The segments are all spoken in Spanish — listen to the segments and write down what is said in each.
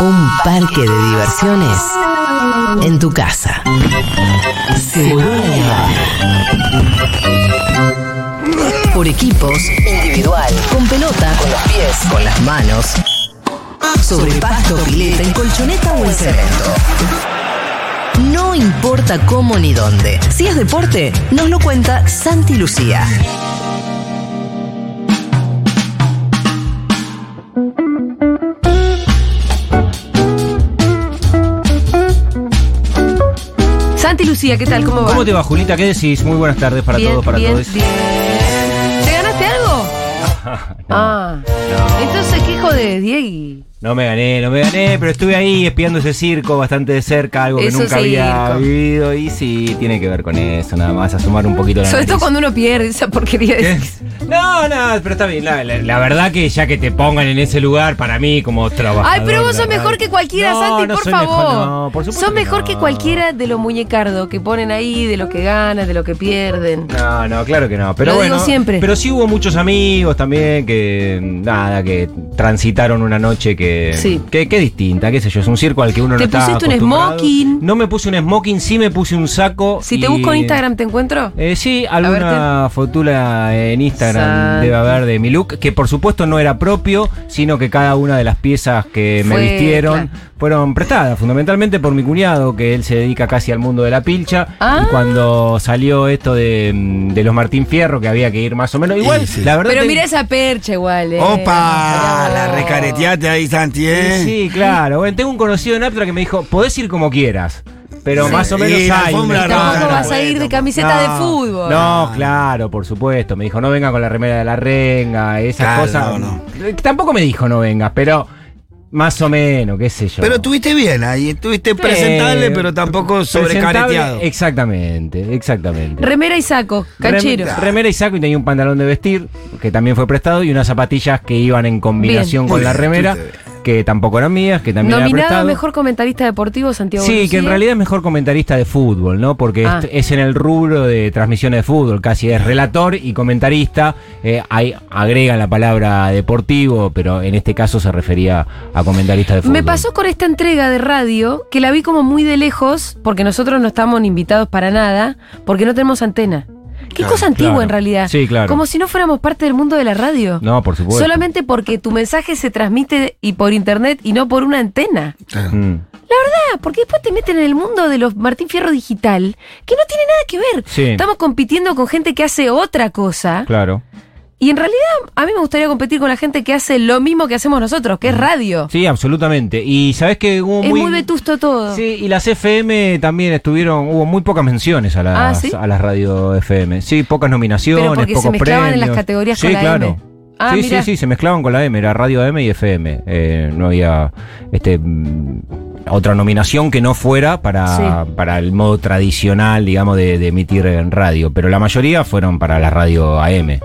Un parque de diversiones en tu casa. Por equipos, individual, con pelota, con los pies, con las manos, sobre pasto, pileta, en colchoneta o en cemento. No importa cómo ni dónde. Si es deporte, nos lo cuenta Santi Lucía. Lucía, ¿qué tal? ¿Cómo va? ¿Cómo te va, Julita? ¿Qué decís? Muy buenas tardes para bien, todos, para bien, todos. bien. ¿Te ganaste algo? Ah. Entonces, ¿qué jode, Diego? No me gané, no me gané, pero estuve ahí espiando ese circo bastante de cerca, algo que Eso nunca había vivido. Y sí, tiene que ver con eso, nada más, asomar un poquito la Sobre todo cuando uno pierde esa porquería de... No, no, pero está bien. La, la- la verdad que ya que te pongan en ese lugar, para mí, como trabajador... Ay, pero vos sos mejor que cualquiera, No, Santi, no por favor. mejor, no, por supuesto Sos que mejor que cualquiera de los muñecardos que ponen ahí, de los que ganan, de los que pierden. No, no, claro que no. Pero Lo bueno, digo siempre. Pero sí hubo muchos amigos también que, nada, que transitaron una noche que, Sí. que, que distinta, qué sé yo. Es un circo al que uno ¿Te no está pusiste un smoking? No me puse un smoking, sí me puse un saco. Si te busco en Instagram, ¿te encuentro? Eh, sí, alguna fotula en Instagram debe haber de mi look, que por supuesto no era propio, sino que cada una de las piezas que me vistieron claro. Fueron prestadas, fundamentalmente por mi cuñado, que él se dedica casi al mundo de la pilcha. Ah. Y cuando salió esto de, mm, de los Martín Fierro, que había que ir más o menos igual, Sí, sí. la verdad. Pero te- mira esa percha igual, eh. ¡Opa! La vos. recareteate ahí, Santi, ¿eh? Sí, claro. Bueno, tengo un conocido en Aptra que me dijo, podés ir como quieras. Pero Sí. más o menos hay. Tampoco no vas a ir de camiseta de fútbol. No, claro, por supuesto. Me dijo, no venga con la remera de la renga, esas Claro, cosas. no, Tampoco me dijo no vengas, pero más o menos, qué sé yo. Pero estuviste bien ahí, estuviste Sí, presentable, pero tampoco sobrecareteado. Exactamente, exactamente. Remera y saco, canchero. Rem- remera y saco y tenía un pantalón de vestir, que también fue prestado, y unas zapatillas que iban en combinación Bien. con la remera. Que tampoco eran mías, que también era Nominado a prestado. mejor comentarista deportivo, Santiago Sí, que en realidad es mejor comentarista de fútbol, ¿no? Porque Ah. es, es en el rubro de transmisiones de fútbol, casi es relator y comentarista. Eh, ahí agrega la palabra deportivo, pero en este caso se refería a comentarista de fútbol. Me pasó con esta entrega de radio que la vi como muy de lejos, porque nosotros no estamos invitados para nada, porque no tenemos antena. Qué Claro, cosa antigua claro. en realidad. Sí, claro. Como si no fuéramos parte del mundo de la radio. No, por supuesto. Solamente porque tu mensaje se transmite y por internet y no por una antena. Claro. Mm. Ah, porque después te meten en el mundo de los Martín Fierro digital, que no tiene nada que ver. Sí. Estamos compitiendo con gente que hace otra cosa. Claro. Y en realidad, a mí me gustaría competir con la gente que hace lo mismo que hacemos nosotros, que es radio. Sí, absolutamente. Y sabes que hubo es muy, vetusto todo. Sí, y las FM también estuvieron, hubo muy pocas menciones a las, Ah, ¿sí? a las radio FM. Sí, pocas nominaciones, Pero porque se mezclaban en las categorías sí, con la claro. M. Ah, sí, mirá. sí, sí, se mezclaban con la M, era Radio M y FM. Eh, no había este mm, otra nominación que no fuera para, Sí. para el modo tradicional, digamos, de, de emitir en radio. Pero la mayoría fueron para la radio AM.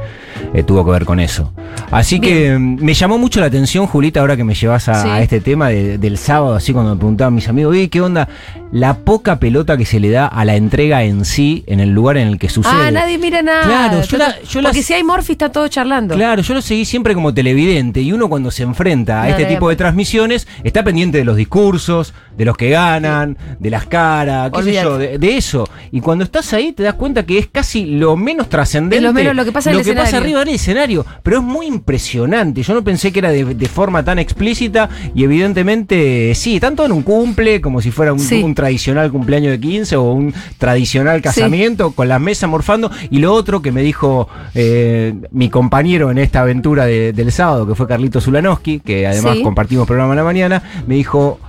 Eh, tuvo que ver con eso. Así que mm, me llamó mucho la atención, Julita, ahora que me llevas a, Sí. a este tema de- del sábado, así cuando me preguntaban mis amigos, "Oye, ¿qué onda? La poca pelota que se le da a la entrega en sí, en el lugar en el que sucede. Ah, nadie mira nada. Claro, yo la- yo Porque las- si hay Morphy está todo charlando. Claro, yo lo seguí siempre como televidente y uno cuando se enfrenta a No, este no, tipo no. de transmisiones está pendiente de los discursos, de los que ganan, de las caras, qué sé yo, de, de eso. Y cuando estás ahí te das cuenta que es casi lo menos trascendente. Lo menos lo que pasa en el pasa escenario. Arriba del escenario. Pero es muy impresionante. Yo no pensé que era de, de forma tan explícita y evidentemente sí, tanto en un cumple como si fuera un, Sí. un tradicional cumpleaños de 15 o un tradicional casamiento con la mesa morfando. Y lo otro que me dijo eh, mi compañero en esta aventura de- del sábado, que fue Carlito Zulanowski, que además Sí. compartimos programa en la mañana, me dijo,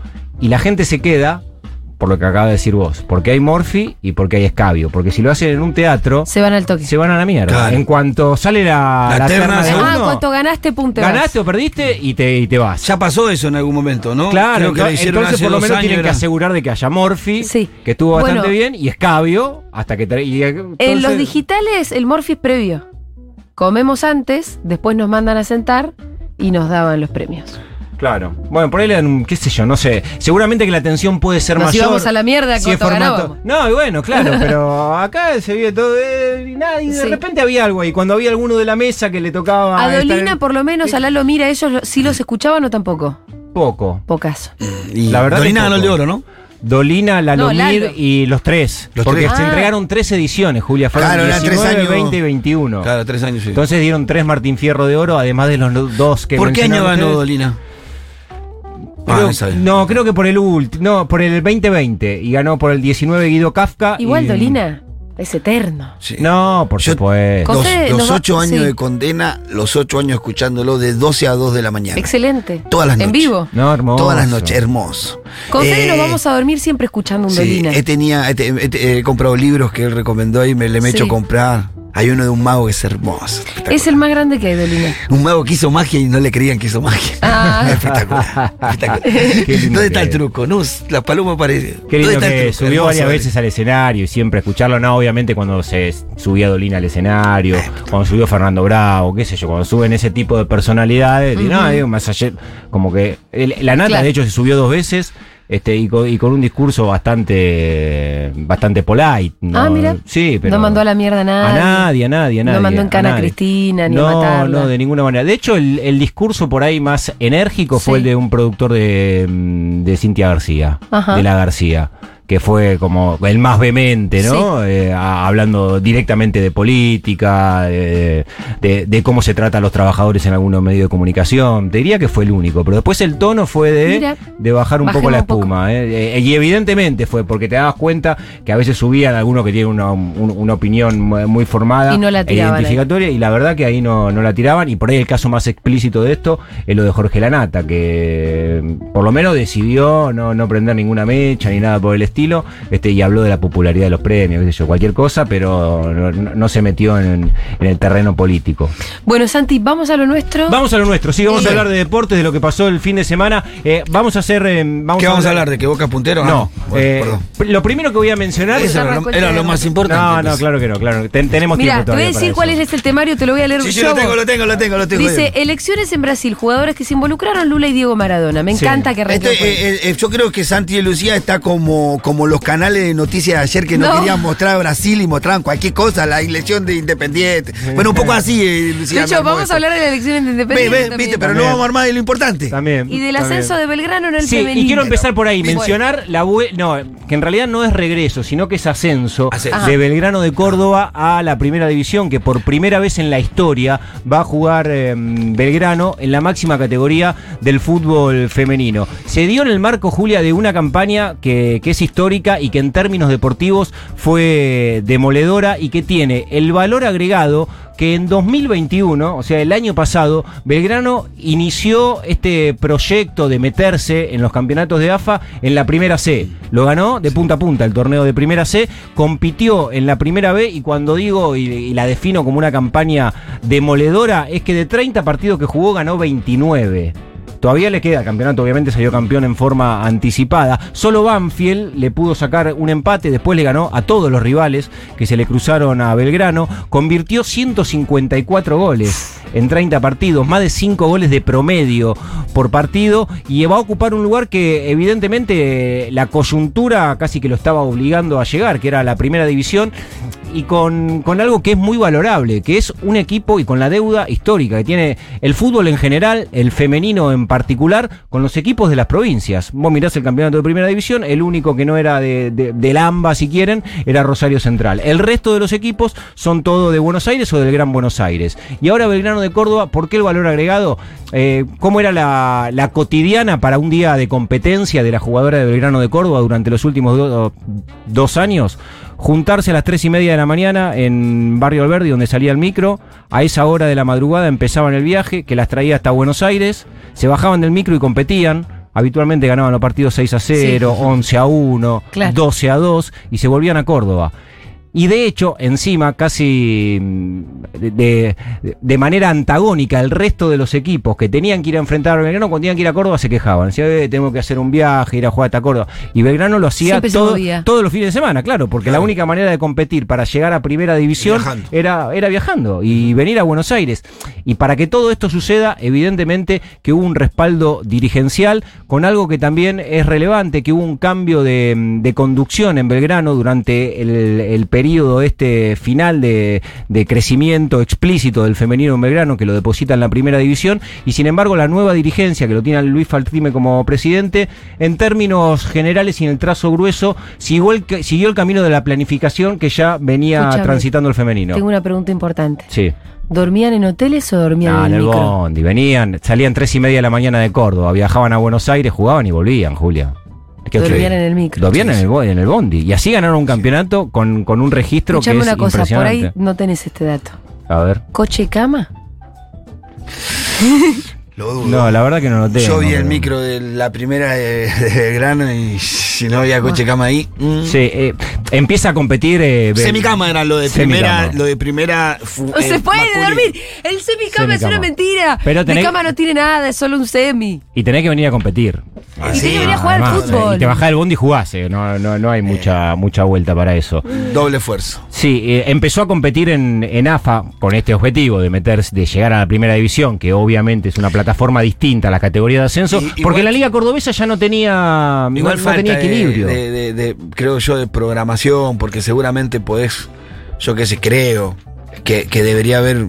y la gente se queda. Por lo que acaba de decir vos, porque hay Morphy y porque hay Escabio. Porque si lo hacen en un teatro, Se van al toque. se van a la mierda. Claro. En cuanto sale la, La la terna terna de ah, uno, cuánto ganaste, punto. vas. ganaste o perdiste y te, y te vas. Ya pasó eso en algún momento, ¿no? Claro, Creo que entonces, hicieron entonces hace por lo dos menos años, tienen que asegurar de que haya Morphy, Sí. que estuvo bastante Bueno. bien, y Escabio, hasta que... y, En los digitales, el Morphy es previo. Comemos antes, después nos mandan a sentar y nos daban los premios. Claro. Bueno, por ahí le dan, un- qué sé yo, no sé. Seguramente que la tensión puede ser Nos mayor. íbamos a la mierda si formato-. No, y bueno, claro, pero acá se vive todo eh, y nada, y de Sí. repente había algo ahí. Cuando había alguno de la mesa que le tocaba. A Dolina, en- por lo menos, a Lalo Mira, ellos lo- sí los escuchaban o tampoco. Poco. Pocaso. Y La verdad Dolina ganó el de oro, ¿no? Dolina, No, Lalomir Lalo. y los tres. Los porque tres. se Ah. entregaron tres ediciones, Julia. Fueron Claro, eran tres 19, años. 20 y 21. Claro, tres años, sí. Entonces dieron tres Martín Fierro de oro, además de los no- dos que ¿Por qué año ganó ustedes. Dolina? Creo- Ah, no, creo que por el último, no, por el 2020 y ganó por el 19 Guido Kafka. Igual y- Dolina es eterno. Sí. No, por Yo- supuesto. Los, los va- ocho años sí. de condena, los ocho años escuchándolo de 12 a 2 de la mañana. Excelente. Todas las En noches. vivo. No, hermoso. Todas las noches, hermoso. Con Eh, nos vamos a dormir siempre escuchando un Sí, Dolina. he, tenía, he, te- he te- he comprado libros que él recomendó y me le me he Sí. hecho comprar. Hay uno de un mago que es hermoso. Es el más grande que hay, Dolina. Un mago que hizo magia y no le creían que hizo magia. Ah. espectacular. ¿Dónde está el truco? No, la paloma parece. Qué ¿Dónde lindo está que subió Hermoso, varias ¿vale? veces al escenario y siempre escucharlo, no, obviamente cuando se subía Dolina al escenario, cuando subió Fernando Bravo, qué sé yo, cuando suben ese tipo de personalidades, y no, digo, más allá, como que el- la nata Claro. de hecho se subió dos veces. Este, y, con, y con un discurso bastante bastante polite. ¿no? Ah, mira. Sí, pero. No mandó a la mierda a nadie. A nadie, a nadie, a No mandó en cana a. Cristina, ni a no, matarla. No, de ninguna manera. De hecho, el, el discurso por ahí más enérgico fue el de un productor de, mm, de Cintia García, Ajá. de la García. Que fue como el más vehemente, ¿no? Eh, a- hablando directamente de política, de, de- de cómo se trata a los trabajadores en algunos medios de comunicación. Te diría que fue el único. Pero después el tono fue de, Mira, de bajar un poco la poco. espuma. ¿eh? Eh, y evidentemente fue porque te dabas cuenta que a veces subían algunos que tienen una, un- una opinión muy formada Y no la e tiraban ahí. identificatoria y la verdad que ahí no, no la tiraban y por ahí el caso más explícito de esto es lo de Jorge Lanata que por lo menos decidió no, no prender ninguna mecha ni nada por el estilo este y habló de la popularidad de los premios qué sé yo, cualquier cosa pero no, no- no se metió en, en el terreno político Bueno, Santi, vamos a lo nuestro. vamos a lo nuestro sí vamos Sí. a hablar de deportes de lo que pasó el fin de semana Eh, vamos a hacer eh, vamos ¿Qué vamos a hablar? ¿De que Boca puntero? no, Ah, bueno, eh, perdón. lo primero que voy a mencionar Eso era, lo, era más importante. no, no, claro que no, claro. Ten- tenemos Mira, tiempo te voy todavía a decir cuál eso. es el temario, te lo voy a leer Sí, sí, yo. lo tengo, lo tengo, lo tengo, lo tengo. Dice, elecciones en Brasil, jugadores que se involucraron, Lula y Diego Maradona. Me Sí. encanta que Este, eh, eh, yo creo que Santi y Lucía está como, como los canales de noticias de ayer que no, No. querían mostrar a Brasil y mostraban cualquier cosa, la elección de Independiente. Bueno, un poco así, eh, Lucía. de hecho, vamos a hablar de las elecciones de Independiente. ve, también. viste, pero no vamos a armar de lo importante. También. Y del también. ascenso de Belgrano en el Sí, femenino. y quiero empezar por ahí, mencionar la no, que en realidad no es regreso, sino que es ascenso Ascenso. de Belgrano de Córdoba a la primera división, que por primera vez en la historia va a jugar eh, Belgrano en la máxima categoría del fútbol femenino. Se dio en el marco, Julia, de una campaña que, que es histórica y que en términos deportivos fue demoledora y que tiene el valor agregado que en 2021, o sea, el año pasado, Belgrano inició este proyecto de meterse en los campeonatos de AFA en la primera C. Lo ganó de punta a punta el torneo de primera C, compitió en la primera B y cuando digo y, y la defino como una campaña demoledora, es que de 30 partidos que jugó ganó 29. Todavía le queda campeonato, obviamente salió campeón en forma anticipada. Solo Banfield le pudo sacar un empate, después le ganó a todos los rivales que se le cruzaron a Belgrano. Convirtió 154 goles en 30 partidos, más de 5 goles de promedio por partido y va a ocupar un lugar que evidentemente la coyuntura casi que lo estaba obligando a llegar, que era la primera división y con, con algo que es muy valorable, que es un equipo y con la deuda histórica que tiene el fútbol en general, el femenino en particular, con los equipos de las provincias. Vos mirás el campeonato de primera división, el único que no era de, de- del AMBA, si quieren, era Rosario Central. El resto de los equipos son todo de Buenos Aires o del Gran Buenos Aires. Y ahora Belgrano de Córdoba, ¿por qué el valor agregado? Eh, ¿Cómo era la, la cotidiana para un día de competencia de la jugadora de Belgrano de Córdoba durante los últimos do- dos años? juntarse a las tres y media de la mañana en Barrio Alberdi, donde salía el micro. A esa hora de la madrugada empezaban el viaje, que las traía hasta Buenos Aires. Se bajaban del micro y competían. Habitualmente ganaban los partidos 6 a 0, 11 a 1, Claro. 12 a 2 y se volvían a Córdoba. Y de hecho, encima, casi mm, de, de- manera antagónica, el resto de los equipos que tenían que ir a enfrentar a Belgrano, cuando tenían que ir a Córdoba, se quejaban. Decían, "Eh, tengo que hacer un viaje, ir a jugar hasta Córdoba. Y Belgrano lo hacía todo- todos los fines de semana, claro, porque la única manera de competir para llegar a primera división Viajando. era, era viajando y venir a Buenos Aires. Y para que todo esto suceda, evidentemente que hubo un respaldo dirigencial con algo que también es relevante, que hubo un cambio de, de conducción en Belgrano durante el, el periodo periodo este final de, de crecimiento explícito del femenino en Belgrano, que lo deposita en la primera división, y sin embargo la nueva dirigencia, que lo tiene Luis Faltrime como presidente, en términos generales y en el trazo grueso, siguió el, siguió el camino de la planificación que ya venía transitando el femenino. Tengo una pregunta importante. Sí. ¿Dormían en hoteles o dormían en en el el micro? bondi, venían, salían tres y media de la mañana de Córdoba, viajaban a Buenos Aires, jugaban y volvían, Julia. ¿Qué otra- Dormían en el micro. Dormían en el, en el bondi. Y así ganaron un campeonato con, con un registro Escuchame que es una cosa, por ahí no tenés este dato. A ver. ¿Coche y cama? Lo dudo. No, la verdad que no lo tengo. Yo vi el pero- micro de la primera de, de grano y si no había coche cama ahí. mm. Sí, eh, empieza a competir. eh, Semicama era lo de Semicama. primera, lo de primera. fu- se eh, puede masculino. dormir. El semicama es una mentira. Pero tenés- Mi cama no tiene nada, es solo un semi. Y tenés que venir a competir. Ah, y sí. tenés que venir a jugar al fútbol. Y te bajás del bondi y jugás. eh, No, no, no hay mucha, mucha vuelta para eso. Doble esfuerzo. Sí, eh, empezó a competir en, en AFA con este objetivo de meterse, de llegar a la primera división, que obviamente es una plataforma distinta a la categoría de ascenso, Y- igual- porque la liga cordobesa ya no tenía, Igual no, tenía equilibrio. De, de- de- creo yo, de programación, porque seguramente podés, yo qué sé, creo que, que debería haber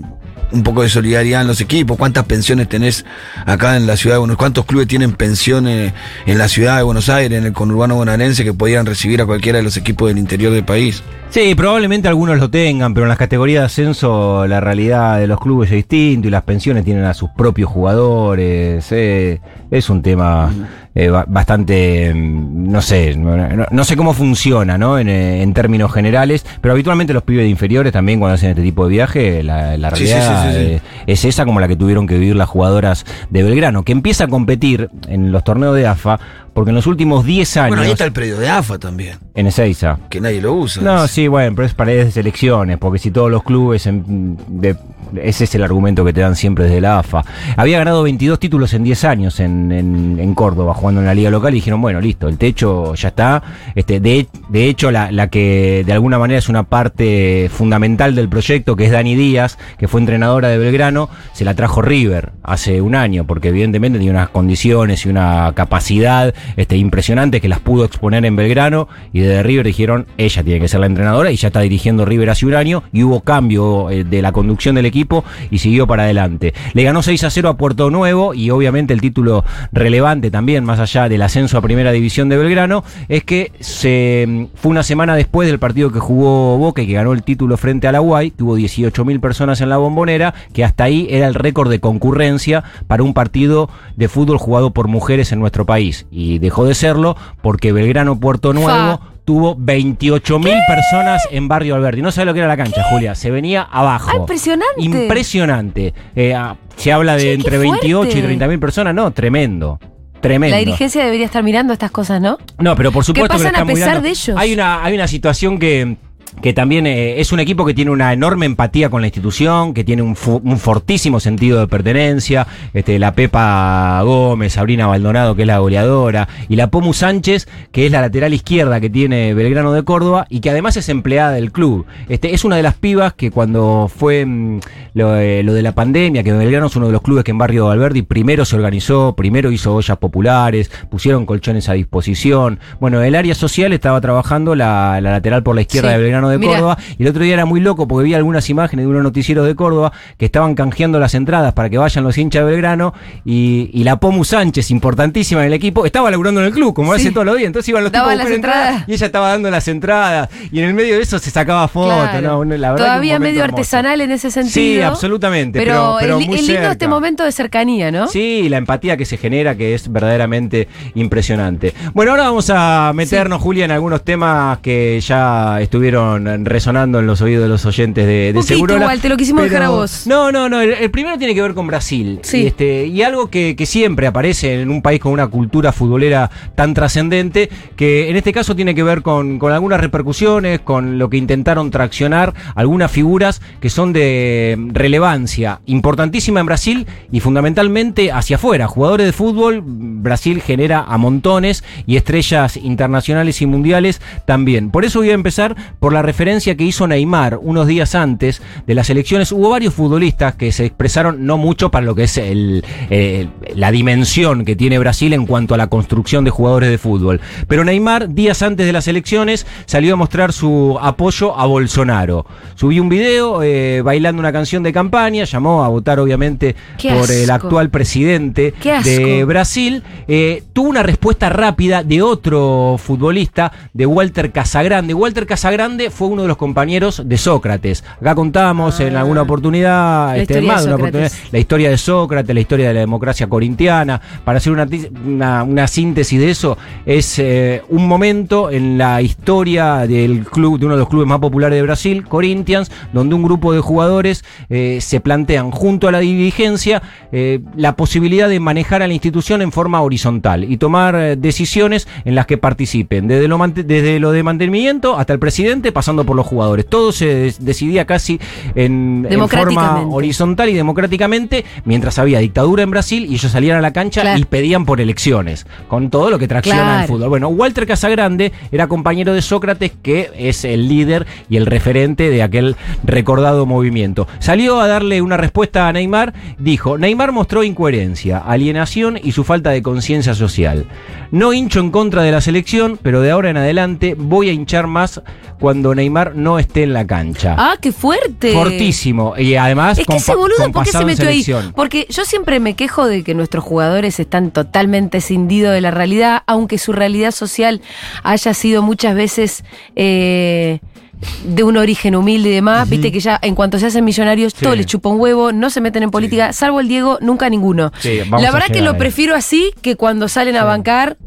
un poco de solidaridad en los equipos. ¿Cuántas pensiones tenés acá en la ciudad de Buenos ¿Cuántos clubes tienen pensiones en la ciudad de Buenos Aires, en el conurbano bonaerense, que podían recibir a cualquiera de los equipos del interior del país? Sí, probablemente algunos lo tengan, pero en las categorías de ascenso la realidad de los clubes es distinta y las pensiones tienen a sus propios jugadores. eh, es un tema eh, ba- bastante, mm, no sé, no, sé cómo funciona, ¿no? En, eh, en términos generales, pero habitualmente los pibes de inferiores también cuando hacen este tipo de viaje, la, realidad sí, sí, sí. eh, es esa como la que tuvieron que vivir las jugadoras de Belgrano, que empieza a competir en los torneos de AFA, porque en los últimos 10 años, Bueno, ahí está el predio de AFA también, en Ezeiza, que nadie lo usa. no, sí, bueno, pero es paredes de selecciones, porque si todos los clubes, en- de- ese es el argumento que te dan siempre desde la AFA. Había ganado 22 títulos en 10 años en, en- Córdoba, jugando en la liga local, y dijeron, bueno, listo, el techo ya está. Este, de, de hecho, la, la que de alguna manera es una parte fundamental del proyecto, que es Dani Díaz, que fue entrenadora de Belgrano, se la trajo River hace un año, porque evidentemente tiene unas condiciones y una capacidad este, impresionante que las pudo exponer en Belgrano, y desde River dijeron, ella tiene que ser la entrenadora, y ya está dirigiendo River hace un año, y hubo cambio eh, de la conducción del equipo, y siguió para adelante. Le ganó 6 a 0 a Puerto Nuevo, y obviamente el título relevante también, más allá del ascenso a Primera División de Belgrano, es que se mm, fue una semana después del partido que jugó Boca que ganó el título frente a la que hubo 18.000 personas en la bombonera, que hasta ahí era el récord de concurrencia para un partido de fútbol jugado por mujeres en nuestro país. Y dejó de serlo porque Belgrano Puerto Nuevo. Tuvo 28.000 personas en Barrio Alberti. No sabe lo que era la cancha, Julia. Se venía abajo. Ah, impresionante. Impresionante. Eh, ah, se habla de Che, qué entre 28 y fuerte. 30.000 personas. No, tremendo. Tremendo. La dirigencia debería estar mirando estas cosas, ¿no? No, pero por supuesto que lo pasan a están pesar mirando. de ellos? Hay una, hay una situación que, que también eh, es un equipo que tiene una enorme empatía con la institución, que tiene un, fortísimo sentido de pertenencia. Este, la Pepa Gómez, Sabrina Baldonado, que es la goleadora, y la Pomu Sánchez, que es la lateral izquierda que tiene Belgrano de Córdoba y que además es empleada del club. Este, es una de las pibas que cuando fue mm, lo, eh, lo de la pandemia, que Belgrano es uno de los clubes que en Barrio Alberdi primero se organizó, primero hizo ollas populares, pusieron colchones a disposición. Bueno, el área social estaba trabajando la, la lateral por la izquierda Sí. de Belgrano de Mirá. Córdoba. Y el otro día era muy loco porque vi algunas imágenes de unos noticieros de Córdoba que estaban canjeando las entradas para que vayan los hinchas de Belgrano. Y, y la Pomu Sánchez, importantísima en el equipo, estaba laburando en el club, como Sí. hace todos los días. Entonces iban los tipos a las buscar entradas, entradas. y ella estaba dando las entradas. Y en el medio de eso se sacaba fotos. Claro. ¿no? Una- la verdad Todavía medio hermoso. artesanal en ese sentido. Sí, absolutamente. Pero, Pero, muy lindo cerca. este momento de cercanía, ¿no? Sí, la empatía que se genera, que es verdaderamente impresionante. Bueno, ahora vamos a meternos, Julia, en algunos temas que ya estuvieron resonando en los oídos de los oyentes de, de Poquito Segurola. igual, te lo quisimos dejar a vos. No, no, no. El, el primero tiene que ver con Brasil. Sí. Y, este, y algo que, que siempre aparece en un país con una cultura futbolera tan trascendente, que en este caso tiene que ver con, con algunas repercusiones, con lo que intentaron traccionar algunas figuras que son de relevancia importantísima en Brasil y fundamentalmente hacia afuera. Jugadores de fútbol Brasil genera a montones y estrellas internacionales y mundiales también. Por eso voy a empezar por la referencia que hizo Neymar unos días antes de las elecciones. Hubo varios futbolistas que se expresaron no mucho para lo que es el, eh, la dimensión que tiene Brasil en cuanto a la construcción de jugadores de fútbol. Pero Neymar, días antes de las elecciones, salió a mostrar su apoyo a Bolsonaro. Subió un video eh, bailando una canción de campaña, llamó a votar obviamente por el actual presidente de Brasil. Eh, tuvo una respuesta rápida de otro futbolista, de Walter Casagrande. Walter Casagrande fue uno de los compañeros de Sócrates. Acá contamos en Ah. alguna oportunidad, La este, historia más de una oportunidad, la historia de Sócrates, la historia de la democracia corintiana. Para hacer una, una- una síntesis de eso, es eh, un momento en la historia del club, de uno de los clubes más populares de Brasil, Corinthians, donde un grupo de jugadores eh, se plantean junto a la dirigencia eh, la posibilidad de manejar a la institución en forma horizontal y tomar decisiones en las que participen, desde lo, desde lo de mantenimiento hasta el presidente, pasando por los jugadores. Todo se decidía casi en, en forma horizontal y democráticamente, mientras había dictadura en Brasil y ellos salían a la cancha Claro. y pedían por elecciones, con todo lo que tracciona Claro. el fútbol. Bueno, Walter Casagrande era compañero de Sócrates, que es el líder y el referente de aquel recordado movimiento. Salió a darle una respuesta a Neymar, dijo, Neymar mostró incoherencia, alienación y su falta de conciencia social. No hincho en contra de la selección, pero de ahora en adelante voy a hinchar más cuando Neymar no esté en la cancha. Ah, qué fuerte. Fortísimo. Y además, Es que ese boludo, ¿por qué se metió ahí? Porque yo siempre me quejo de que nuestros jugadores están totalmente cindidos de la realidad, aunque su realidad social haya sido muchas veces eh, de un origen humilde y demás. Viste que ya en cuanto se hacen millonarios, Sí. todo les chupa un huevo, no se meten en política, salvo el Diego, nunca ninguno. Sí, la verdad que lo ahí. prefiero así que cuando salen a bancar.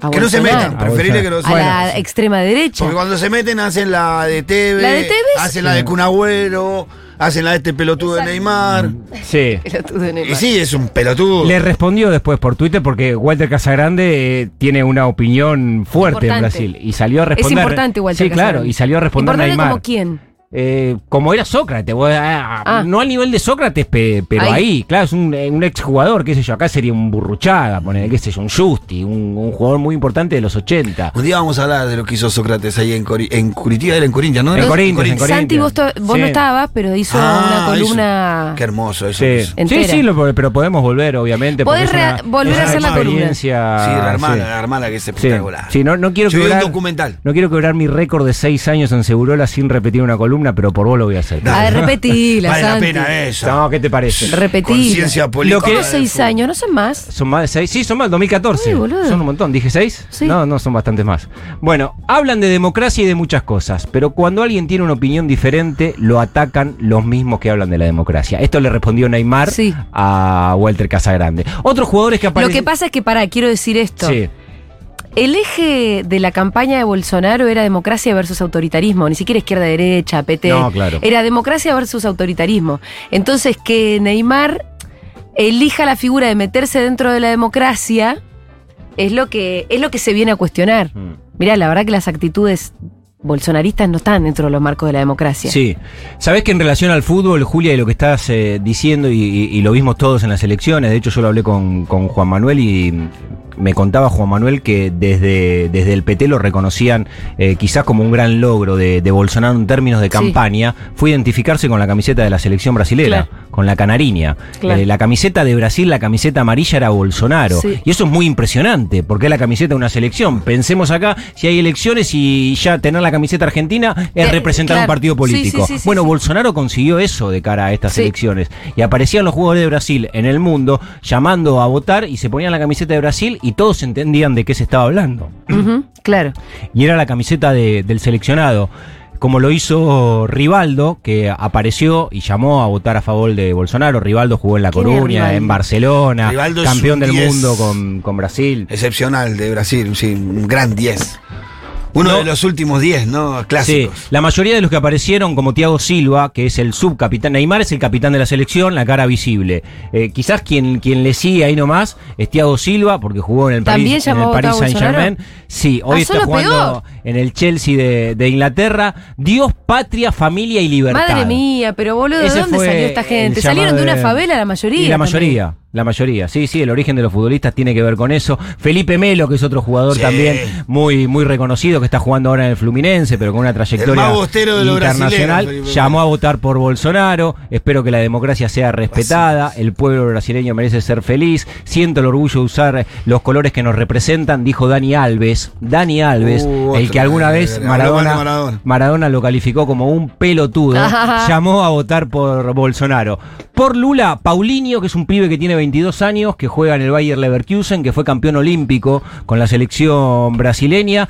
A Que no se metan, preferible que no se A la metan. extrema derecha. Porque cuando se meten hacen la de Tevez, ¿La de Tevez? hacen la de Cunagüero, hacen la de este pelotudo de Neymar. Sí. Pelotudo de Y Neymar. sí, es un pelotudo. Le respondió después por Twitter porque Walter Casagrande eh, tiene una opinión fuerte en. Brasil y salió a responder. importante Walter Sí, claro, y salió a responder Importante Neymar. como quién. Eh, como era Sócrates, vos, ah, no al nivel de Sócrates, pe- pero Ahí. ahí, claro, es un, eh, un exjugador, qué sé yo, acá sería un Burruchaga, poner, qué sé yo, un Justi, un, un jugador muy importante de los 80. Un día vamos a hablar de lo que hizo Sócrates ahí en, Cori- en Curitiba, era en Corinthians, ¿no? En ¿Era? Corinthians, en Corinthians. Santi, vos, vos Sí. no estabas, pero hizo Ah, una hizo- columna. Qué hermoso eso. Sí, sí, sí, lo- pero podemos volver, obviamente. Podés una- volver a hacer la columna. experiencia, Sí, la hermana, sí. la hermana que es espectacular. sí, no, no quiero Yo un quebrar, documental. No quiero quebrar mi récord de seis años en Segurola sin repetir una columna, pero por vos lo voy a hacer. A ver, repetila, Vale la Santi. pena eso. No, ¿qué te parece? Repetila. Conciencia política. ¿Cómo Lo que- seis años? ¿No son más? ¿Son más de seis? Sí, son más, 2014. Uy, boludo. son un montón. ¿Dije seis? Sí. No, no, son bastantes más. Bueno, hablan de democracia y de muchas cosas, pero cuando alguien tiene una opinión diferente, lo atacan los mismos que hablan de la democracia. Esto le respondió Neymar Sí. a Walter Casagrande. Otros jugadores que Lo aparecen... que pasa es que, pará, quiero decir esto. Sí. El eje de la campaña de Bolsonaro era democracia versus autoritarismo, ni siquiera izquierda-derecha, PT. No, claro. Era democracia versus autoritarismo. Entonces, que Neymar elija la figura de meterse dentro de la democracia es lo que, es lo que se viene a cuestionar. Mm. Mirá, la verdad que las actitudes bolsonaristas no están dentro de los marcos de la democracia. Sí. Sabés que en relación al fútbol, Julia, y lo que estás eh, diciendo, y, y- y lo vimos todos en las elecciones, de hecho yo lo hablé con, con Juan Manuel y me contaba Juan Manuel que desde, desde el PT lo reconocían eh, quizás como un gran logro de, de Bolsonaro en términos de Sí. campaña, fue identificarse con la camiseta de la selección brasilera, Claro. con la canariña. Claro. Eh, la camiseta de Brasil, la camiseta amarilla era Bolsonaro. Sí. Y eso es muy impresionante, porque es la camiseta de una selección. Pensemos acá, si hay elecciones y ya tener la camiseta argentina es Eh, representar claro. un partido político. sí, bueno. Bolsonaro consiguió eso de cara a estas elecciones. Y aparecían los jugadores de Brasil en el mundo llamando a votar y se ponían la camiseta de Brasil y todos entendían de qué se estaba hablando. Claro. Y era la camiseta de- del seleccionado. Como lo hizo Rivaldo, que apareció y llamó a votar a favor de Bolsonaro. Rivaldo jugó en La ¿Quién es Coruña, en Barcelona, Rivaldo campeón del 10. mundo con, con Brasil. Excepcional de Brasil, sí, un gran 10. Uno No. de los últimos 10, ¿no? Sí, Clásicos. la mayoría de los que aparecieron, como Thiago Silva, que es el subcapitán, Neymar es el capitán de la selección, la cara visible. Eh, quizás quien, quien le sigue ahí nomás es Thiago Silva, porque jugó en el ¿También Paris, en el a Paris Saint Germain. Sí, hoy Ah, está solo jugando en el Chelsea de, de Inglaterra. Dios, patria, familia y libertad. Madre mía, pero boludo, ¿de Ese dónde salió esta gente? Salieron de una favela la mayoría. Y la también. La mayoría, sí, sí, el origen de los futbolistas tiene que ver con eso. Felipe Melo, que es otro jugador Sí. también muy, muy reconocido, que está jugando ahora en el Fluminense, pero con una trayectoria internacional, llamó a votar por Bolsonaro. Espero que la democracia sea respetada. El pueblo brasileño merece ser feliz. Siento el orgullo de usar los colores que nos representan, dijo Dani Alves. Dani Alves, Uh, el que alguna vez Maradona, Maradona. Maradona lo calificó como un pelotudo. llamó a votar por Bolsonaro. Por Lula, Paulinho, que es un pibe que tiene 22 años, que juega en el Bayer Leverkusen, que fue campeón olímpico con la selección brasileña.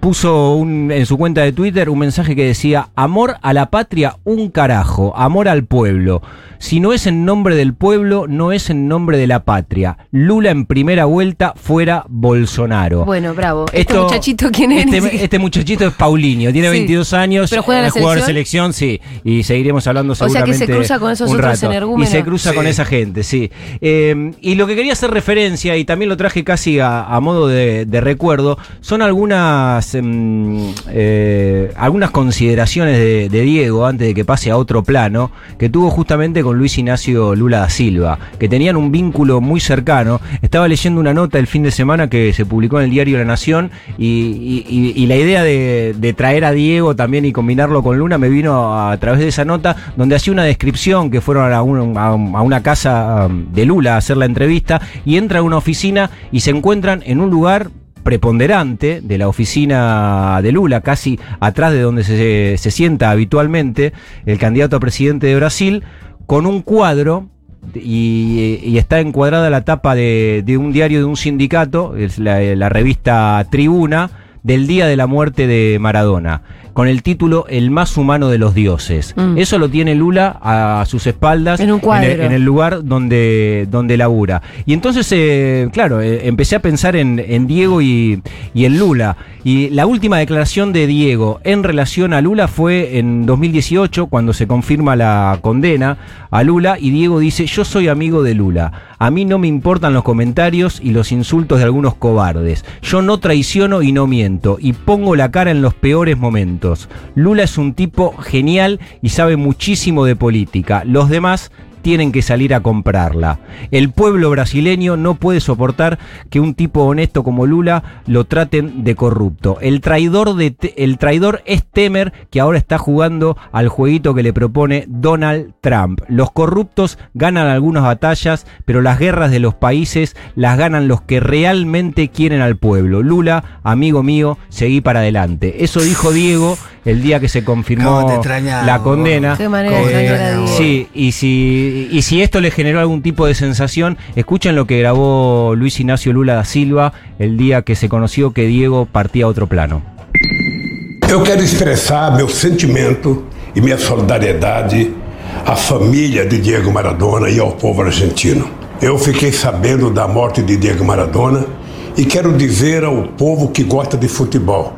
Puso un- en su cuenta de Twitter un mensaje que decía, amor a la patria, un carajo, amor al pueblo. Si no es en nombre del pueblo, no es en nombre de la patria. Lula en primera vuelta, fuera Bolsonaro. Bueno, bravo. ¿Este Esto- muchachito quién es? Este, este muchachito es Paulinho, tiene Sí. 22 años. ¿Pero juega en la jugador de selección? selección, sí. Y seguiremos hablando sea que seguramente. se cruza con esos otros rato. Y energúmenos. se cruza Sí. con esa gente, sí. Eh, y lo que quería hacer referencia, y también lo traje casi a, a modo de, de recuerdo, son algunas, em, eh, algunas consideraciones de, de Diego antes de que pase a otro plano, que tuvo justamente con Luis Ignacio Lula da Silva, que tenían un vínculo muy cercano. Estaba leyendo una nota el fin de semana que se publicó en el diario La Nación y, la idea de, traer a Diego también y combinarlo con Luna me vino a, través de esa nota donde hacía una descripción que fueron a, un- a un- a una casa um, de Lula a hacer la entrevista y entra a una oficina y se encuentran en un lugar preponderante de la oficina de Lula, casi atrás de donde se sienta habitualmente el candidato a presidente de Brasil, con un cuadro y, y está encuadrada la tapa de, de un diario de un sindicato, es la, la revista Tribuna, del día de la muerte de Maradona, con el título El más humano de los dioses. Mm. Eso lo tiene Lula a sus espaldas En un cuadro. el, en el lugar donde, donde labura. Y entonces, eh, claro, eh, empecé a pensar en, en Diego y, y en Lula. Y la última declaración de Diego en relación a Lula fue en 2018, cuando se confirma la condena a Lula, y Diego dice, yo soy amigo de Lula. A mí no me importan los comentarios y los insultos de algunos cobardes. Yo no traiciono y no miento, y pongo la cara en los peores momentos. Lula es un tipo genial y sabe muchísimo de política. Los demás tienen que salir a comprarla. El pueblo brasileño no puede soportar que un tipo honesto como Lula lo traten de corrupto. El traidor, el traidor es Temer, que ahora está jugando al jueguito que le propone Donald Trump. Los corruptos ganan algunas batallas, pero las guerras de los países las ganan los que realmente quieren al pueblo. Lula, amigo mío, seguí para adelante. Eso dijo Diego el día que se confirmó la condena. Qué manera Diego. Sí, y si, y si esto le generó algún tipo de sensación, escuchen lo que grabó Luis Ignacio Lula da Silva el día que se conoció que Diego partía a otro plano. Eu quero expressar meu sentimento e minha solidariedade à família de Diego Maradona e ao povo argentino. Eu fiquei sabendo da morte de Diego Maradona e quero dizer ao povo que gosta de futebol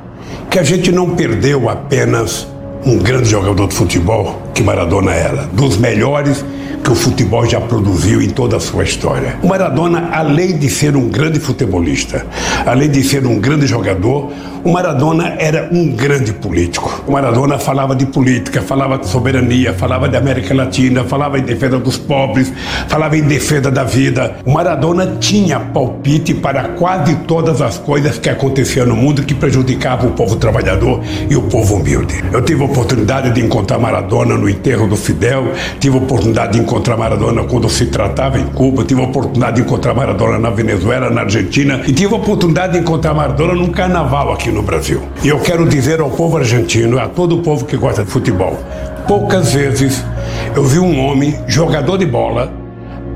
que a gente não perdeu apenas um grande jogador de futebol que Maradona era, dos melhores que o futebol já produziu em toda a sua história. O Maradona, além de ser um grande futebolista, além de ser um grande jogador, o Maradona era um grande político. O Maradona falava de política, falava de soberania, falava de América Latina, falava em defesa dos pobres, falava em defesa da vida. O Maradona tinha palpite para quase todas as coisas que aconteciam no mundo que prejudicavam o povo trabalhador e o povo humilde. Eu tive a oportunidade de encontrar Maradona no enterro do Fidel, tive a oportunidade de encontrar Maradona quando se tratava em Cuba, tive a oportunidade de encontrar Maradona na Venezuela, na Argentina e tive a oportunidade de encontrar Maradona num carnaval aqui no Brasil. E eu quero dizer ao povo argentino, a todo o povo que gosta de futebol, poucas vezes eu vi um homem, jogador de bola,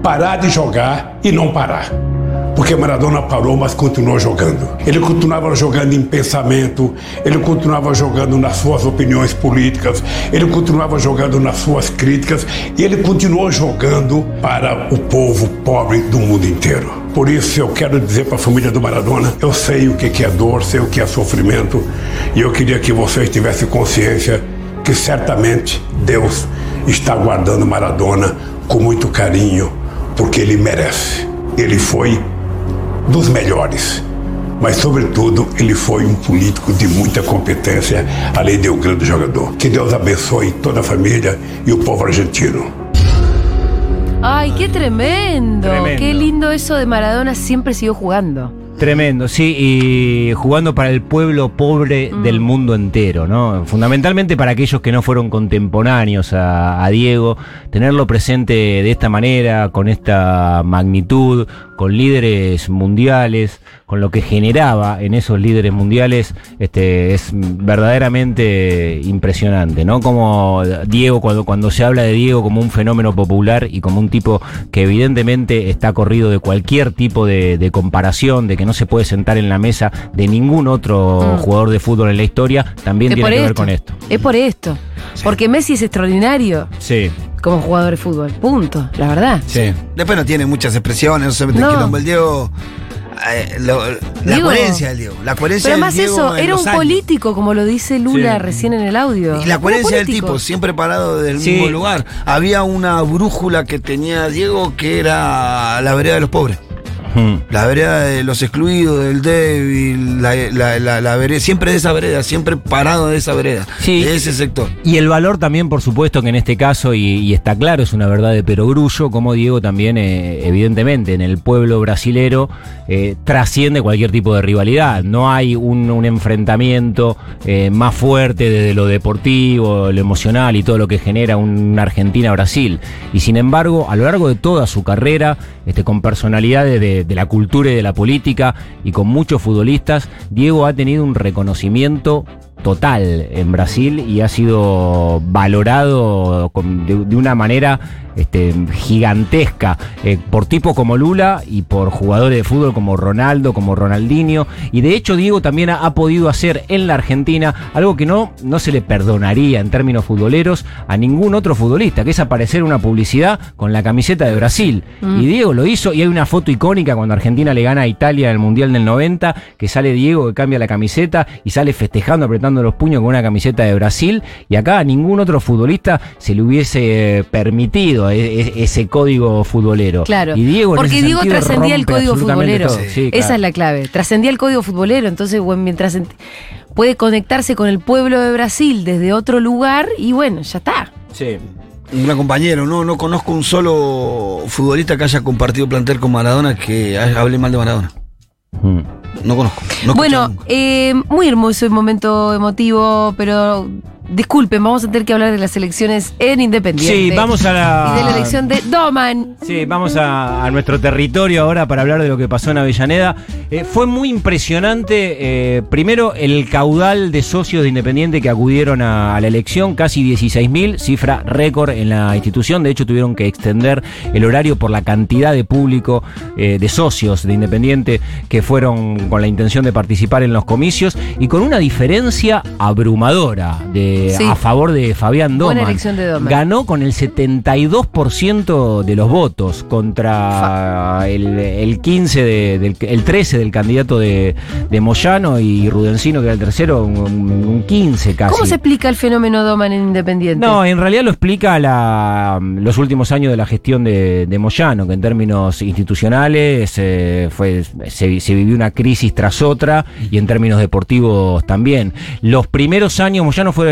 parar de jogar e não parar. Porque Maradona parou, mas continuou jogando. Ele continuava jogando em pensamento, ele continuava jogando nas suas opiniões políticas, ele continuava jogando nas suas críticas e ele continuou jogando para o povo pobre do mundo inteiro. Por isso eu quero dizer para a família do Maradona, eu sei o que é dor, sei o que é sofrimento e eu queria que vocês tivessem consciência que certamente Deus está guardando Maradona com muito carinho, porque ele merece. Ele foi dos melhores. Mas, sobretudo, ele foi um político de muita competência, além de um grande jogador. Que Deus abençoe toda a família e o povo argentino. Ay, qué tremendo. Tremendo. Qué lindo eso de Maradona, siempre siguió jugando. Tremendo, sí, y jugando para el pueblo pobre Mm. del mundo entero, ¿no? Fundamentalmente para aquellos que no fueron contemporáneos a, a Diego, tenerlo presente de esta manera, con esta magnitud, con líderes mundiales, con lo que generaba en esos líderes mundiales, este, es verdaderamente impresionante, ¿no? Como Diego, cuando, cuando se habla de Diego como un fenómeno popular y como un tipo que evidentemente está corrido de cualquier tipo de, de comparación, de que no se puede sentar en la mesa de ningún otro Mm. jugador de fútbol en la historia, también Es tiene que ver con esto. Es por esto. Porque Messi es extraordinario Sí, como jugador de fútbol. Punto, la verdad. sí. Después no tiene muchas expresiones, no se mete No. quilombo. El Diego. eh, lo- la Diego. coherencia del Diego. La coherencia Pero del más Diego eso, era un años. político, como lo dice Lula Sí. recién en el audio. Y la coherencia del tipo, siempre parado del Sí. mismo lugar. Había una brújula que tenía Diego que era la vereda de los pobres. La vereda de los excluidos, del débil, la, la- la- la vereda, siempre de esa vereda, siempre parado de esa vereda, Sí. de ese sector. Y el valor también, por supuesto, que en este caso, y, y está claro, es una verdad de perogrullo, como Diego también, eh, evidentemente, en el pueblo brasilero eh, trasciende cualquier tipo de rivalidad. No hay un, un enfrentamiento eh, más fuerte desde lo deportivo, lo emocional y todo lo que genera un Argentina-Brasil. Y sin embargo, a lo largo de toda su carrera, este, con personalidades de, de la cultura y de la política y con muchos futbolistas, Diego ha tenido un reconocimiento total en Brasil y ha sido valorado de una manera este, gigantesca eh, por tipos como Lula y por jugadores de fútbol como Ronaldo, como Ronaldinho. Y de hecho Diego también ha, ha podido hacer en la Argentina algo que no, no se le perdonaría en términos futboleros a ningún otro futbolista, que es aparecer una publicidad con la camiseta de Brasil. Y Diego lo hizo y hay una foto icónica cuando Argentina le gana a Italia en el Mundial del 90, que sale Diego que cambia la camiseta y sale festejando, apretando los puños con una camiseta de Brasil. Y acá a ningún otro futbolista se le hubiese eh, permitido e- e- ese código futbolero. Claro. Y Diego en Porque Diego trascendía el código futbolero. Sí, Esa es la clave. Trascendía el código futbolero. Entonces, bueno, mientras ent- puede conectarse con el pueblo de Brasil desde otro lugar y bueno, ya está. Sí. Un compañero, no, no conozco un solo futbolista que haya compartido plantel con Maradona que hable mal de Maradona. Mm. No conozco. no bueno, eh, muy hermoso el momento emotivo, pero disculpen, vamos a tener que hablar de las elecciones en Independiente. Sí, vamos a la. Y de la elección de Doman. Sí, vamos a, a nuestro territorio ahora para hablar de lo que pasó en Avellaneda. Eh, fue muy impresionante, eh, primero, el caudal de socios de Independiente que acudieron a, a la elección, casi 16.000, cifra récord en la institución. De hecho, tuvieron que extender el horario por la cantidad de público, eh, de socios de Independiente que fueron con la intención de participar en los comicios y con una diferencia abrumadora de, Sí. a favor de Fabián Doman. Buena elección de Doman. Ganó con el 72% de los votos contra el, el 15 de- del, el 13 del candidato de, de Moyano y Rudencino, que era el tercero, un, un 15 casi. ¿Cómo se explica el fenómeno Doman en Independiente? No, en realidad lo explica la- los últimos años de la gestión de, de Moyano, que en términos institucionales eh, fue, se, se vivió una crisis tras otra y en términos deportivos también. Los primeros años, Moyano fue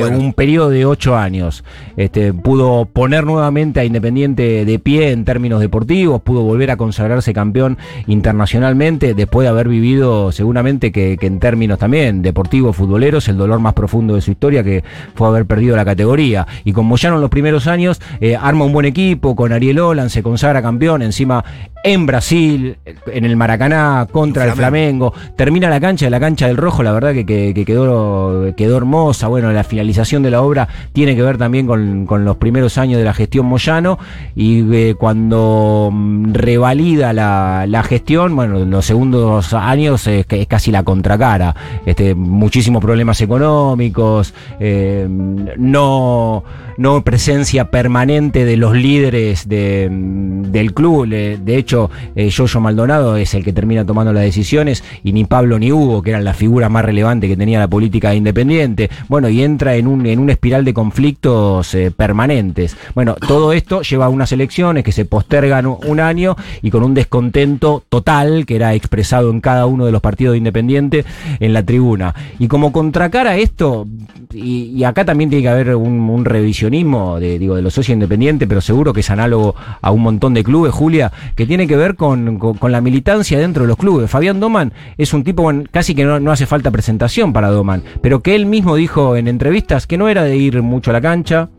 Bueno. un periodo de ocho años. Este, pudo poner nuevamente a Independiente de pie en términos deportivos, pudo volver a consagrarse campeón internacionalmente después de haber vivido seguramente que, que en términos también deportivos, futboleros, el dolor más profundo de su historia que fue haber perdido la categoría. Y con Moyano en los primeros años eh, arma un buen equipo, con Ariel Olan se consagra campeón, encima en Brasil, en el Maracaná contra el Flamengo, termina la cancha, la cancha del Rojo, la verdad que, que- que quedó, quedó hermosa, bueno, la finalización de la obra tiene que ver también con, con los primeros años de la gestión Moyano y eh, cuando mm, revalida la, la gestión, bueno, en los segundos años es, es casi la contracara, este, muchísimos problemas económicos, eh, no, no presencia permanente de los líderes de, mm, del club, de hecho, eh, Yoyo Maldonado es el que termina tomando las decisiones y ni Pablo ni Hugo, que eran las figuras más relevantes que tenía la política de Independiente. Bueno, y entra en un, en una espiral de conflictos eh, permanentes. Bueno, todo esto lleva a unas elecciones que se postergan un, año y con un descontento total que era expresado en cada uno de los partidos independientes en la tribuna. Y como contracara esto, y, acá también tiene que haber un, revisionismo de, digo, de los socios independientes, pero seguro que es análogo a un montón de clubes, Julia, que tiene que ver con, con- la militancia dentro de los clubes. Fabián Doman es un tipo, casi que no, no hace falta presentación para Doman, pero que él mismo dijo en entrevistas que no era de ir mucho a la cancha,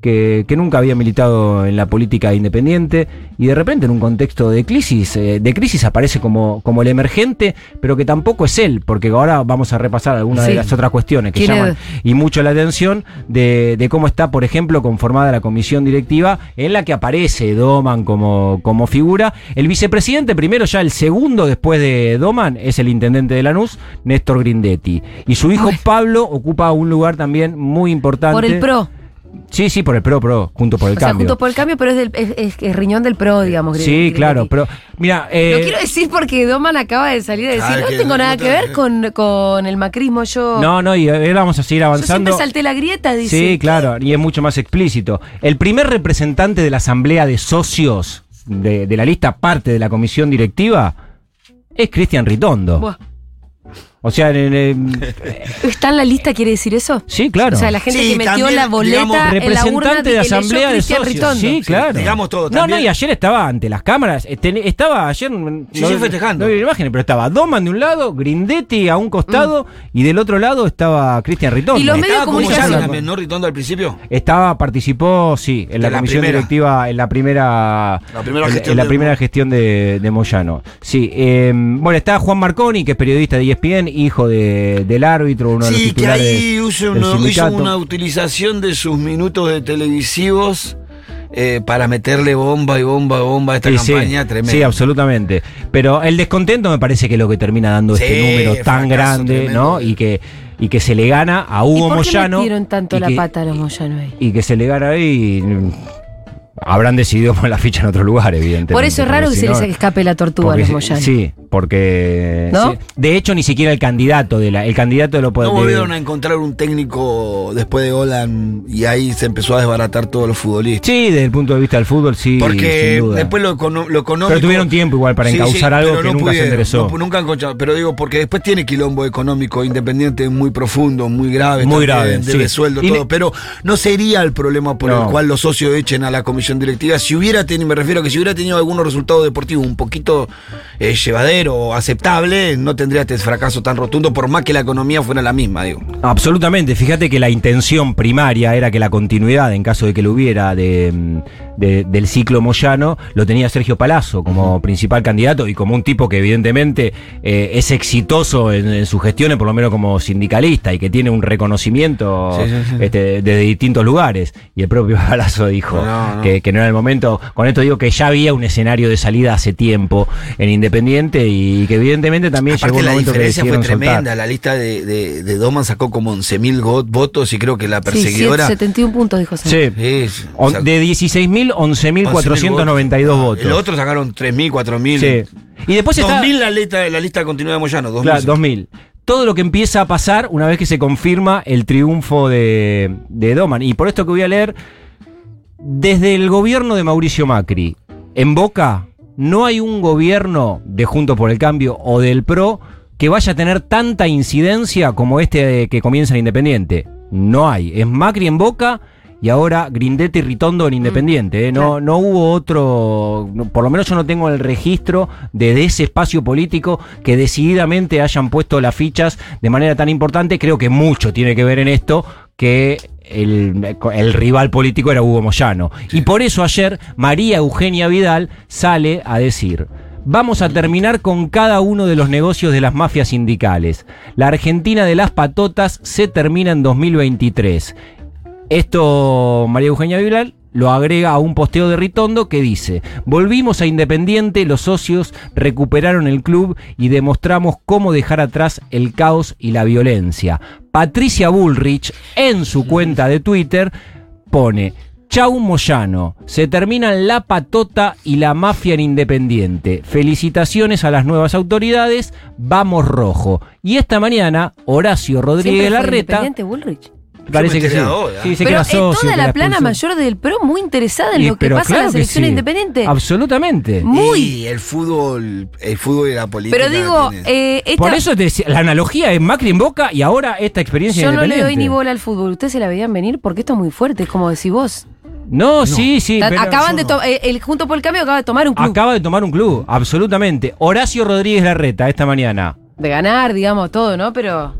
que, que nunca había militado en la política independiente y de repente en un contexto de crisis, eh, de crisis aparece como, como el emergente, pero que tampoco es él, porque ahora vamos a repasar algunas Sí. de las otras cuestiones que ¿Quién llaman es? y mucho la atención de, de cómo está, por ejemplo, conformada la comisión directiva en la que aparece Doman como, como figura. El vicepresidente, primero ya el segundo después de Doman, es el intendente de Lanús, Néstor Grindetti. Y su hijo. Pablo ocupa un lugar también muy importante. Por el PRO. Sí, sí, por el PRO, PRO, junto por el o sea, cambio. junto por el cambio, pero es, del, es, es- es riñón del PRO, digamos. sí, claro, pero mira, eh, Lo quiero decir porque Doman acaba de salir a decir, no tengo no nada que ver con, con el macrismo, yo... no, no, y ahora vamos a seguir yo avanzando. siempre salté la grieta, dice. Sí, claro, y es mucho más explícito. El primer representante de la asamblea de socios de, de la lista parte de la comisión directiva es Cristian Ritondo. Buah. O sea, en- en- ¿Está en la lista, quiere decir eso? sí, claro. O sea, la gente Sí, que metió también, la boleta digamos, en la urna representante de asamblea de socios. Ritondo. Sí, claro. digamos todo, No, no, y ayer estaba ante las cámaras. eh, Estaba ayer. Sí, no, sí, festejando. No vi imágenes, pero estaba Doman de un lado, Grindetti a un costado y del otro lado estaba Cristian Ritondo. Y los medios Estaba de como comunicación. También, ¿no? Ritondo al principio. Estaba, participó, sí, en la, comisión primera. directiva, en la primera, La primera en- gestión en la primera gestión de, de Moyano. Sí, eh, bueno, está Juan Marconi, que es periodista de ESPN, hijo de- del árbitro, uno de los Sí, que titulares ahí hizo del una, hizo sindicato. una utilización de sus minutos de televisivos eh, para meterle bomba y bomba y bomba a esta Sí, sí, campaña tremenda. sí, absolutamente. Pero el descontento me parece que es lo que termina dando Sí, este número tan grande, tremendo. ¿no? Y que, y que se le gana a ¿Y Hugo por qué Moyano. tanto y la que- pata a los Moyano ahí? Y que se le gana ahí. Habrán decidido poner la ficha en otro lugar, evidentemente. Por eso es raro que si se no- les escape la tortuga a los sí- Moyano. Sí, porque. ¿No? sí. De hecho, ni siquiera el candidato de la. El candidato de lo No volvieron a encontrar un técnico después de Holland y ahí se empezó a desbaratar todos los futbolistas. Sí, desde el punto de vista del fútbol, sí. Porque sin duda. después lo, lo económico. Pero tuvieron tiempo igual para encauzar algo que nunca se pudieron, enderezó. no, nunca encontraron. Pero digo, porque después tiene quilombo económico independiente muy profundo, muy grave. Muy grave, debe sí. sueldo, Y todo. Pero no sería el problema por No. el cual los socios echen a la comisión directiva. Si hubiera tenido, me refiero a que si hubiera tenido algunos resultados deportivos un poquito eh, llevadero o aceptable, no tendría este fracaso tan rotundo, por más que la economía fuera la misma, digo. Absolutamente. Fíjate que la intención primaria era que la continuidad, en caso de que lo hubiera, de, mm, de- del ciclo Moyano, lo tenía Sergio Palazzo como principal candidato y como un tipo que evidentemente eh, es exitoso en, en sus gestiones, por lo menos como sindicalista, y que tiene un reconocimiento Sí, sí, sí. este, desde distintos lugares. Y el propio Palazzo dijo No, no. Que, que no era el momento. Con esto digo que ya había un escenario de salida hace tiempo en Independiente y que evidentemente también llegó Aparte un la momento que diferencia fue soltar. tremenda. La lista de, de, de Doman sacó como 11.000 go- votos y creo que la Sí, perseguidora... 71 puntos, dijo Sánchez. Sí. o sea, de 16.000, 11.492 votos. El otro sacaron 3.000, 4.000. Sí. Y después está. 2.000 la lista, la lista continua de Moyano. 2.000. Claro, 2000. Todo lo que empieza a pasar una vez que se confirma el triunfo de, de Doman. Y por esto que voy a leer, desde el gobierno de Mauricio Macri, en Boca, no hay un gobierno de Juntos por el Cambio o del PRO que vaya a tener tanta incidencia como este que comienza en Independiente. No hay. Es Macri en Boca y ahora Grindetti y Ritondo en Independiente. ¿eh? No, no hubo otro, no- por lo menos yo no tengo el registro de, de ese espacio político que decididamente hayan puesto las fichas de manera tan importante. Creo que mucho tiene que ver en esto que el, el rival político era Hugo Moyano. Y por eso ayer María Eugenia Vidal sale a decir... Vamos a terminar con cada uno de los negocios de las mafias sindicales. La Argentina de las patotas se termina en 2023. Esto María Eugenia Vidal lo agrega a un posteo de Ritondo que dice, volvimos a Independiente, los socios recuperaron el club y demostramos cómo dejar atrás el caos y la violencia. Patricia Bullrich, en su cuenta de Twitter, pone, Chau Moyano, se terminan la patota y la mafia en Independiente. Felicitaciones a las nuevas autoridades, vamos rojo. Y esta mañana, Horacio Rodríguez Larreta... independiente, Bullrich. Parece que sí. ahora. Sí, se Pero eh, socio, toda que la la plana mayor del PRO muy interesada en Y, lo que pasa en la que selección sí. independiente. Absolutamente. Muy. Y el fútbol, el fútbol y la política. Pero digo, eh, esta- Por eso te decía, la analogía es Macri en Boca y ahora esta experiencia yo no le doy ni bola al fútbol. ¿Ustedes se la veían venir? Porque esto es muy fuerte, es como decís vos. No, sí, sí. pero Acaban de no. eh, el Junto por el Cambio acaba de tomar un club. Acaba de tomar un club, absolutamente. Horacio Rodríguez Larreta esta mañana. De ganar, digamos, todo, ¿no? Pero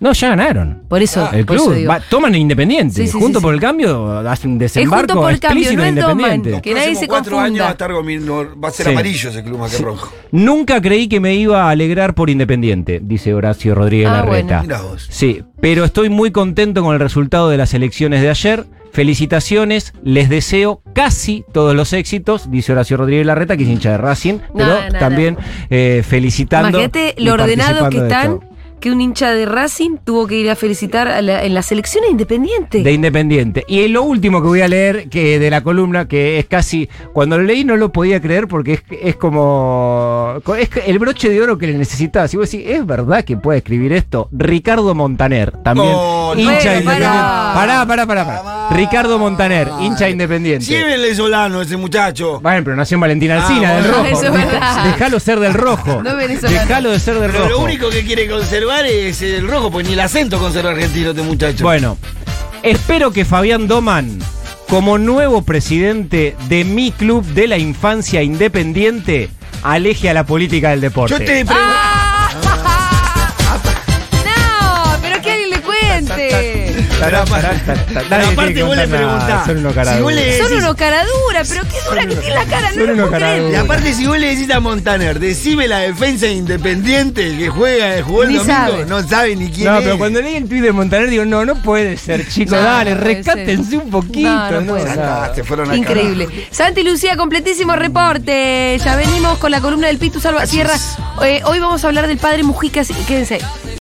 No, ya ganaron. por eso, El por eso club digo. va- toman el Independiente. Sí, sí, Junto sí, por sí. el cambio hace un Es desembarco Junto por el Cambio, explícito no. Independiente. Que nadie se cuatro años confunda. va a, estar gobierno- va a ser Sí. amarillo ese club más que rojo. Nunca creí que me iba a alegrar por Independiente, dice Horacio Rodríguez Ah, Larreta. bueno. Sí, pero estoy muy contento con el resultado de las elecciones de ayer. Felicitaciones, les deseo casi todos los éxitos, dice Horacio Rodríguez Larreta, que es hincha de Racing, pero No, no, también eh, felicitando. Imagínate lo ordenados que están, esto. Que un hincha de Racing tuvo que ir a felicitar a la- en las elecciones independientes. De Independiente. Y lo último que voy a leer que de la columna, que es casi. Cuando lo leí no lo podía creer porque es, es como. Es el broche de oro que le necesitaba. Si vos decís, ¿es verdad que puede escribir esto? Ricardo Montaner, también. No, no. hincha Bueno, independiente. pará. Pará, pará, pará. Ricardo Montaner, hincha independiente. Llévenle Solano ese muchacho. Bueno, pero nació en Valentina Ah, Alcina, del rojo. eso es verdad. Dejalo ser del rojo. No venezolano. Dejalo de ser del Pero rojo. lo único que quiere conservar es el rojo, pues ni el acento conserva argentino este muchacho. Bueno, espero que Fabián Doman, como nuevo presidente de mi club de la infancia independiente, aleje a la política del deporte. Yo te pregunto. No, Nadie aparte vos le preguntás, Son unos caraduras. Son unos cara dura, pero qué dura que tiene la cara, son no lo unos puedo. Y aparte, si vos le decís a Montaner, decime la defensa independiente que juega, jugó el domingo, sabe. no sabe ni quién No, es. pero cuando leí el tuit de Montaner digo, no, no puede ser, chicos, No, dale, rescátense un poquito. No, no no, puede ser. Acá, se fueron. Increíble. Santi Lucía, completísimo reporte. Ya venimos con la columna del Pitu Salva Sierra. Eh, hoy vamos a hablar del padre Mujica, quédense.